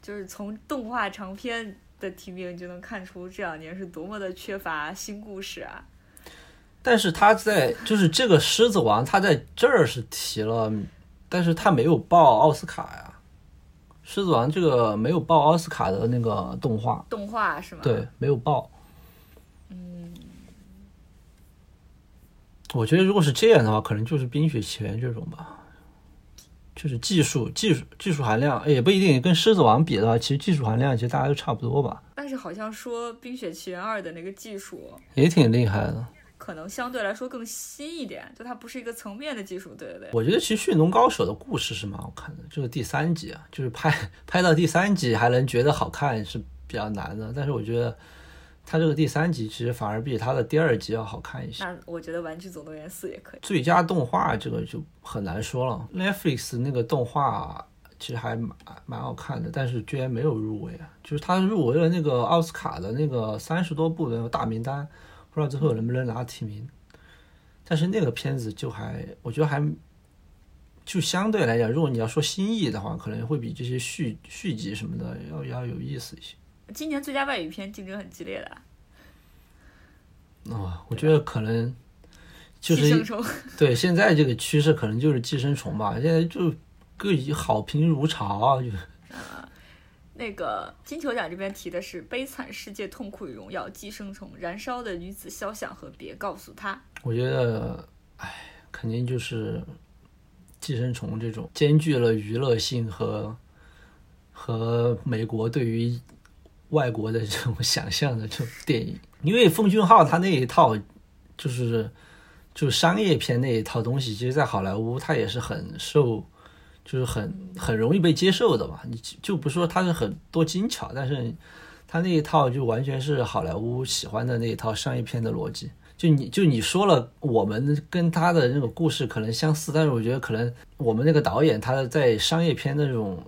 就是从动画长片的提名，就能看出这两年是多么的缺乏新故事啊！但是他在就是这个狮子王，他在这儿是提了，但是他没有报奥斯卡呀。狮子王这个没有报奥斯卡的那个动画，动画是吗？对，没有报。嗯我觉得如果是这样的话，可能就是《冰雪奇缘》这种吧，就是技术、技术、技术含量也不一定。跟《狮子王》比的话，其实技术含量其实大家都差不多吧。但是好像说《冰雪奇缘二》的那个技术也挺厉害的，可能相对来说更新一点，就它不是一个层面的技术，对对对。我觉得其实《驯龙高手》的故事是蛮好看的，就是第三集啊，就是拍 拍到第三集还能觉得好看是比较难的，但是我觉得。它这个第三集其实反而比它的第二集要好看一些。那我觉得《玩具总动员四》也可以。最佳动画这个就很难说了。Netflix 那个动画其实还蛮蛮好看的，但是居然没有入围啊！就是它入围了那个奥斯卡的那个三十多部的大名单，不知道最后能不能拿提名。但是那个片子就还，我觉得还就相对来讲，如果你要说新意的话，可能会比这些续续集什么的要要有意思一些。今年最佳外语片竞争很激烈的。哦，我觉得可能就是 对现在这个趋势，可能就是寄生虫吧。现在就各以好评如潮啊，就。啊，那个金球奖这边提的是《悲惨世界：痛苦与荣耀》《寄生虫》《燃烧的女子肖像》和《别告诉他》。我觉得，哎，肯定就是寄生虫这种兼具了娱乐性和和美国对于。外国的这种想象的这种电影，因为奉俊昊他那一套就是就商业片那一套东西，其实，在好莱坞他也是很受，就是很很容易被接受的嘛。你就不说他是很多精巧，但是他那一套就完全是好莱坞喜欢的那一套商业片的逻辑。就你就你说了，我们跟他的那个故事可能相似，但是我觉得可能我们那个导演他在商业片那种。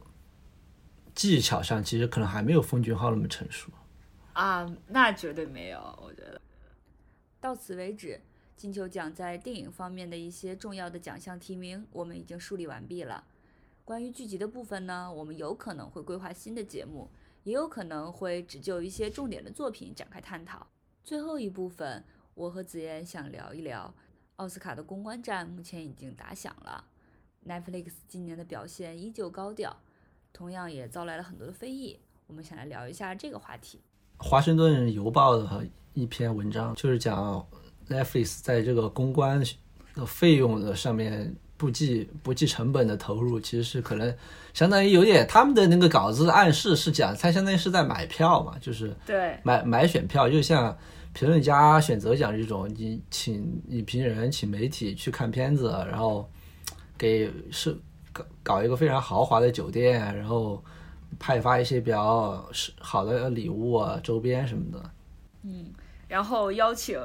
技巧上其实可能还没有奉俊昊那么成熟啊，那绝对没有。我觉得到此为止，金球奖在电影方面的一些重要的奖项提名我们已经梳理完毕了。关于剧集的部分呢，我们有可能会规划新的节目，也有可能会只就一些重点的作品展开探讨。最后一部分，我和子妍想聊一聊奥斯卡的公关战，目前已经打响了。Netflix 今年的表现依旧高调。同样也招来了很多的非议，我们想来聊一下这个话题。华盛顿邮报的一篇文章就是讲 Netflix 在这个公关的费用的上面不计不计成本的投入，其实是可能相当于有点他们的那个稿子暗示是讲，它相当于是在买票嘛，就是对买买选票，就像评论家选择奖这种，你请影评人请媒体去看片子，然后给是。搞搞一个非常豪华的酒店，然后派发一些比较是好的礼物啊、周边什么的。嗯，然后邀请，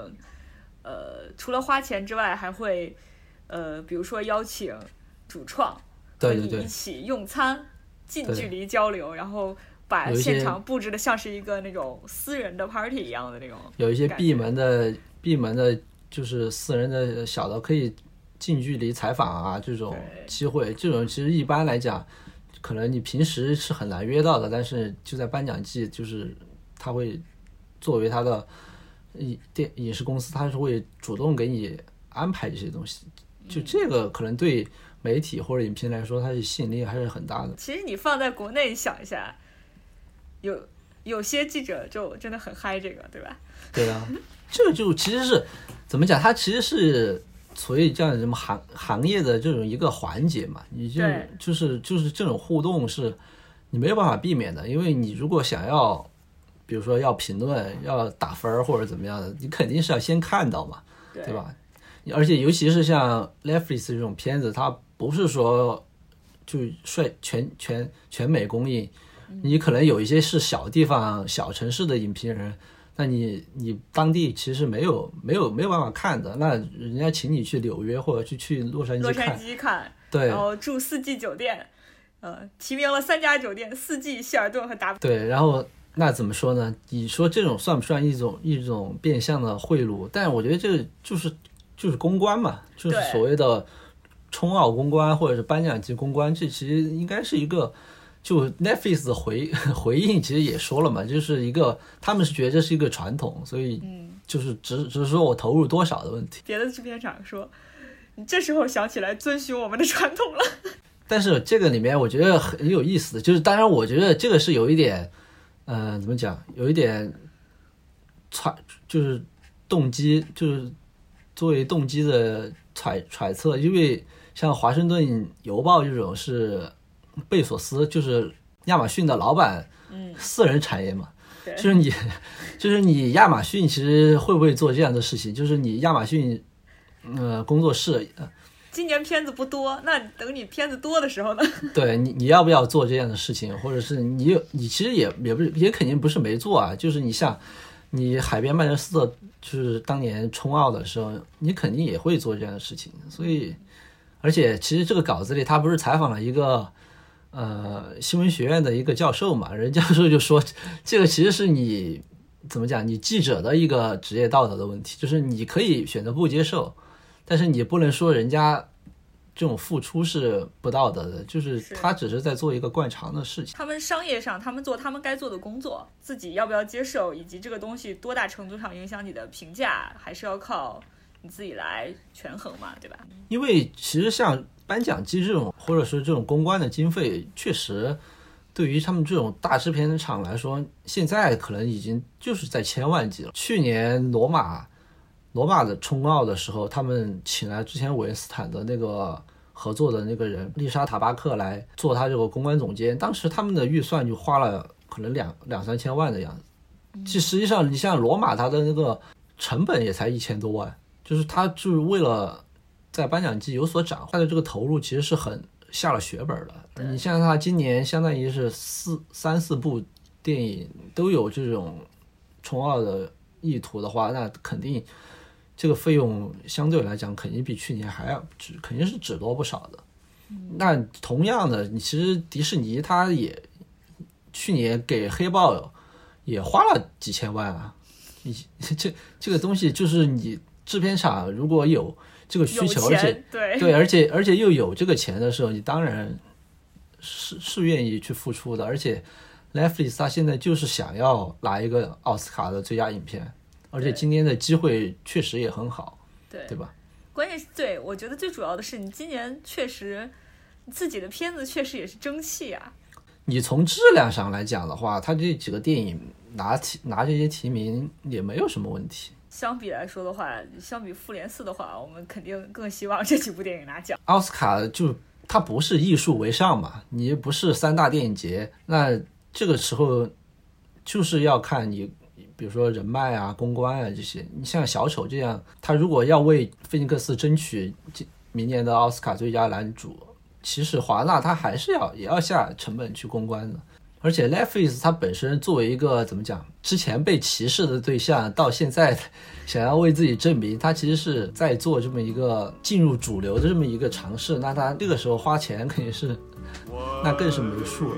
呃，除了花钱之外，还会，呃，比如说邀请主创和你一起用餐，近距离交流，然后把现场布置的像是一个那种私人的 party 一样的那种。有一些闭门的、闭门的，就是私人的小的可以。近距离采访啊，这种机会，这种其实一般来讲，可能你平时是很难约到的。但是就在颁奖季，就是他会作为他的影电影视公司，他是会主动给你安排这些东西。就这个可能对媒体或者影评来说，它的吸引力还是很大的。其实你放在国内想一下，有有些记者就真的很嗨这个，对吧？对啊，这个就其实是怎么讲？他其实是。所以这样什么行行业的这种一个环节嘛，你就就是就是这种互动是，你没有办法避免的，因为你如果想要，比如说要评论、要打分儿或者怎么样的，你肯定是要先看到嘛，对吧？而且尤其是像 Netflix 这种片子，它不是说就率全全全美公映，你可能有一些是小地方、小城市的影评人。那你你当地其实没有没有没有办法看的，那人家请你去纽约或者去去洛杉矶洛杉矶看，对，然后住四季酒店，呃，提名了三家酒店，四季、希尔顿和达。对，然后那怎么说呢？你说这种算不算一种一种变相的贿赂？但我觉得这个就是就是公关嘛，就是所谓的冲奥公关或者是颁奖季公关，这其实应该是一个。就 Netflix 的回 回应其实也说了嘛，就是一个他们是觉得这是一个传统，所以就是只只是说我投入多少的问题。别的制片厂说，你这时候想起来遵循我们的传统了。但是这个里面我觉得很有意思的就是，当然我觉得这个是有一点，呃，怎么讲，有一点，揣就是动机就是作为动机的揣揣测，因为像华盛顿邮报这种是贝索斯，就是亚马逊的老板，嗯，私人产业嘛，就是你，就是你亚马逊其实会不会做这样的事情？就是你亚马逊，呃，工作室，呃今年片子不多，那等你片子多的时候呢？对你，你要不要做这样的事情？或者是你有，你其实也也不是，也肯定不是没做啊。就是你像你海边曼彻斯特，就是当年冲奥的时候，你肯定也会做这样的事情。所以，而且其实这个稿子里，他不是采访了一个呃新闻学院的一个教授嘛？人教授就说，这个其实是你怎么讲，你记者的一个职业道德的问题，就是你可以选择不接受，但是你不能说人家。这种付出是不道德的，就是是他只是在做一个惯常的事情。他们商业上，他们做他们该做的工作，自己要不要接受，以及这个东西多大程度上影响你的评价，还是要靠你自己来权衡嘛，对吧？因为其实像颁奖季这种，或者说这种公关的经费，确实对于他们这种大制片厂来说，现在可能已经就是在千万级了。去年罗马罗马的冲奥的时候，他们请来之前韦恩斯坦的那个合作的那个人丽莎塔巴克来做他这个公关总监，当时他们的预算就花了可能两两三千万的样子。其实际上，你像罗马，它的那个成本也才一千多万，就是他就是为了在颁奖季有所斩获的这个投入，其实是很下了血本的。你像他今年相当于是四三四部电影都有这种冲奥的意图的话，那肯定这个费用相对来讲肯定比去年还要只肯定是只多不少的。那同样的，你其实迪士尼它也去年给黑豹也花了几千万啊，你 这这个东西就是你制片厂如果有这个需求，而且，对对，而且而且又有这个钱的时候，你当然是是愿意去付出的。而且 Netflix 它现在就是想要拿一个奥斯卡的最佳影片，而且今天的机会确实也很好，对对吧？关键是对我觉得最主要的是，你今年确实自己的片子确实也是争气啊。你从质量上来讲的话，他这几个电影拿提拿这些提名也没有什么问题。相比来说的话，相比复联四的话，我们肯定更希望这几部电影拿奖。奥斯卡就它不是艺术为上嘛，你不是三大电影节，那这个时候就是要看你，比如说人脉啊、公关啊这些。你像小丑这样，他如果要为菲尼克斯争取今明年的奥斯卡最佳男主，其实华纳他还是要也要下成本去公关的。而且 Netflix 它本身作为一个怎么讲，之前被歧视的对象，到现在 想要为自己证明，他其实是在做这么一个进入主流的这么一个尝试。那他这个时候花钱 肯定是，那更是没数了。